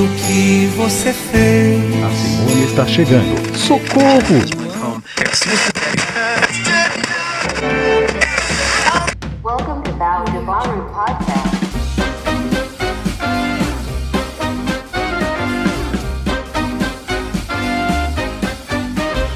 você fez. A Simone está chegando. Socorro! Welcome to Bao Devaru Podcast.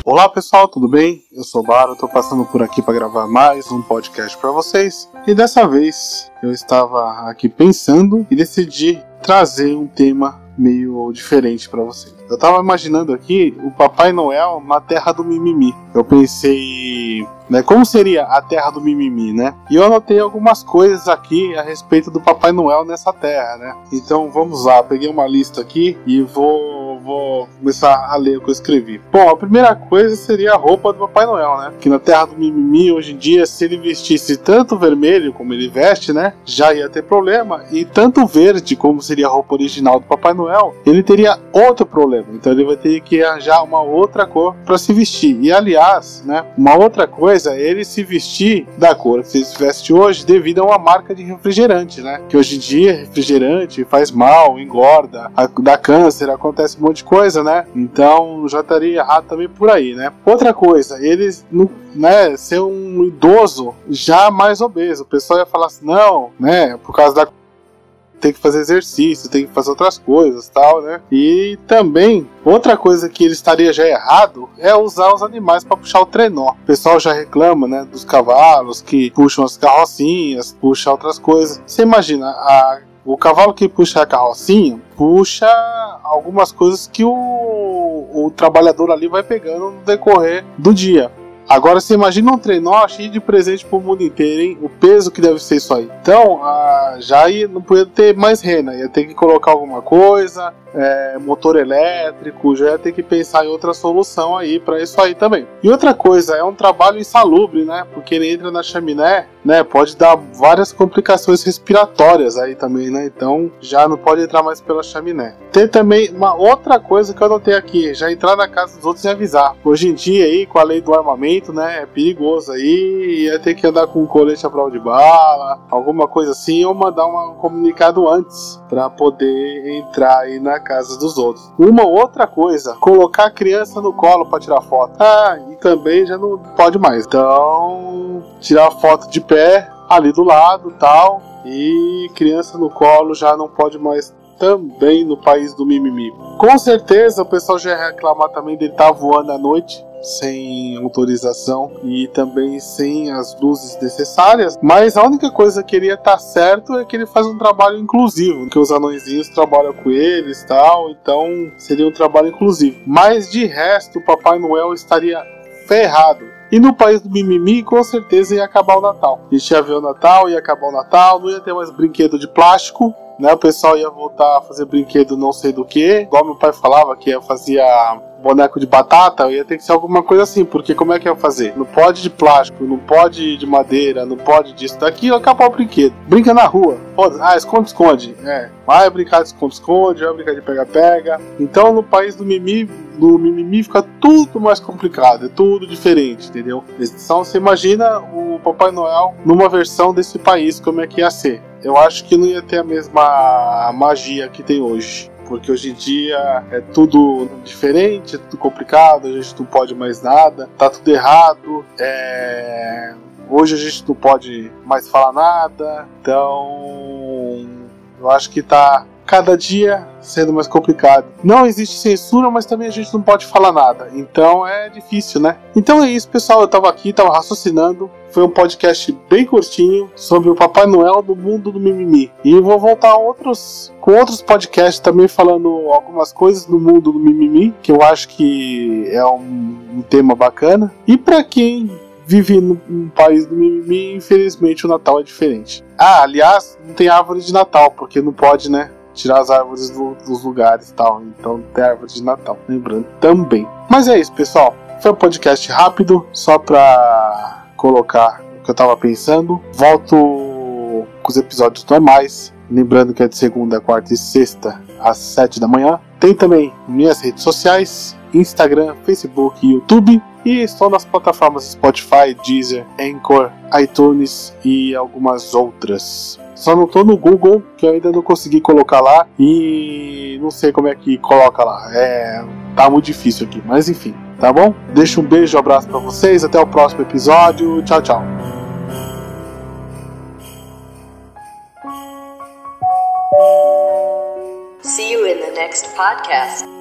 Olá pessoal, tudo bem? Eu sou o Baro, tô passando por aqui para gravar mais um podcast para vocês. E dessa vez eu estava aqui pensando e decidi trazer um tema meio diferente para vocês. Eu tava imaginando aqui o Papai Noel na Terra do Mimimi. Eu pensei, né, como seria a Terra do Mimimi, né? E eu anotei algumas coisas aqui a respeito do Papai Noel nessa terra, né? Então vamos lá, peguei uma lista aqui e vou, vou começar a ler o que eu escrevi. Bom, a primeira coisa seria a roupa do Papai Noel, né? Que na Terra do Mimimi, hoje em dia, se ele vestisse tanto vermelho como ele veste, né? Já ia ter problema. E tanto verde como seria a roupa original do Papai Noel, ele teria outro problema. Então ele vai ter que arranjar uma outra cor para se vestir. E aliás, né? Uma outra coisa é ele se vestir da cor que se veste hoje devido a uma marca de refrigerante, né? Que hoje em dia refrigerante faz mal, engorda, dá câncer, acontece um monte de coisa, né? Então já estaria errado também por aí, né? Outra coisa, eles né, ser um idoso já mais obeso. O pessoal ia falar assim, não, né, por causa da tem que fazer exercício, tem que fazer outras coisas, tal, né? E também outra coisa que ele estaria já errado é usar os animais para puxar o trenó. O pessoal já reclama, né, dos cavalos que puxam as carrocinhas, puxam outras coisas. Você imagina a o cavalo que puxa a carrocinha puxa algumas coisas que o, o trabalhador ali vai pegando no decorrer do dia. Agora você imagina um trenó cheio de presente pro mundo inteiro, hein? O peso que deve ser isso aí. Então, já ia, não podia ter mais rena, ia ter que colocar alguma coisa, é, motor elétrico, já ia ter que pensar em outra solução aí para isso aí também. E outra coisa, é um trabalho insalubre, né? Porque ele entra na chaminé, né? Pode dar várias complicações respiratórias aí também, né? Então já não pode entrar mais pela chaminé. Tem também uma outra coisa que eu notei aqui, já entrar na casa dos outros e avisar. Hoje em dia aí, com a lei do armamento, né? É perigoso aí, ia ter que andar com colete à prova de bala, alguma coisa assim, ou mandar um comunicado antes para poder entrar aí na casa dos outros. Uma outra coisa, colocar a criança no colo para tirar foto. Ah, e também já não pode mais. Então, tirar foto de pé ali do lado, tal, e criança no colo já não pode mais também no país do mimimi. Com certeza o pessoal já ia reclamar também dele estar tá voando à noite sem autorização e também sem as luzes necessárias. Mas a única coisa que ele ia estar tá certo é que ele faz um trabalho inclusivo, que os anõezinhos trabalham com eles tal, então seria um trabalho inclusivo. Mas de resto, o Papai Noel estaria ferrado. E no país do mimimi, com certeza ia acabar o Natal. A gente ia ver o Natal, ia acabar o Natal, não ia ter mais brinquedo de plástico, né? O pessoal ia voltar a fazer brinquedo não sei do que. Igual meu pai falava que fazia boneco de batata, ia ter que ser alguma coisa assim, porque como é que ia fazer? Não pode de plástico, não pode de madeira, não pode disso, daqui acabou o brinquedo. Brinca na rua. Ah, esconde-esconde. É, vai brincar de esconde-esconde, vai brincar de pega-pega. Então no país do Mimi, no Mimimi fica tudo mais complicado, é tudo diferente, entendeu? Então você imagina o Papai Noel numa versão desse país, como é que ia ser. Eu acho que não ia ter a mesma magia que tem hoje porque hoje em dia é tudo diferente, é tudo complicado, a gente não pode mais nada, tá tudo errado, é... hoje a gente não pode mais falar nada, então eu acho que tá cada dia sendo mais complicado. Não existe censura, mas também a gente não pode falar nada. Então é difícil, né? Então é isso, pessoal. Eu tava aqui, tava raciocinando. Foi um podcast bem curtinho sobre o Papai Noel do mundo do mimimi. E vou voltar outros com outros podcasts também falando algumas coisas do mundo do mimimi, que eu acho que é um, um tema bacana. E para quem vive num país do mimimi, infelizmente o Natal é diferente. Ah, aliás, não tem árvore de Natal, porque não pode, né? Tirar as árvores do, dos lugares e tal. Então tem árvore de Natal, lembrando também. Mas é isso, pessoal. Foi um podcast rápido, só pra colocar o que eu tava pensando. Volto com os episódios normais. Lembrando que é de segunda, quarta e sexta, às sete da manhã. Tem também minhas redes sociais: Instagram, Facebook e YouTube. E estou nas plataformas Spotify, Deezer, Anchor, iTunes e algumas outras. Só não tô no Google, que eu ainda não consegui colocar lá e não sei como é que coloca lá. É, tá muito difícil aqui, mas enfim, tá bom? Deixa um beijo, um abraço para vocês, até o próximo episódio. Tchau, tchau. See you in the next podcast.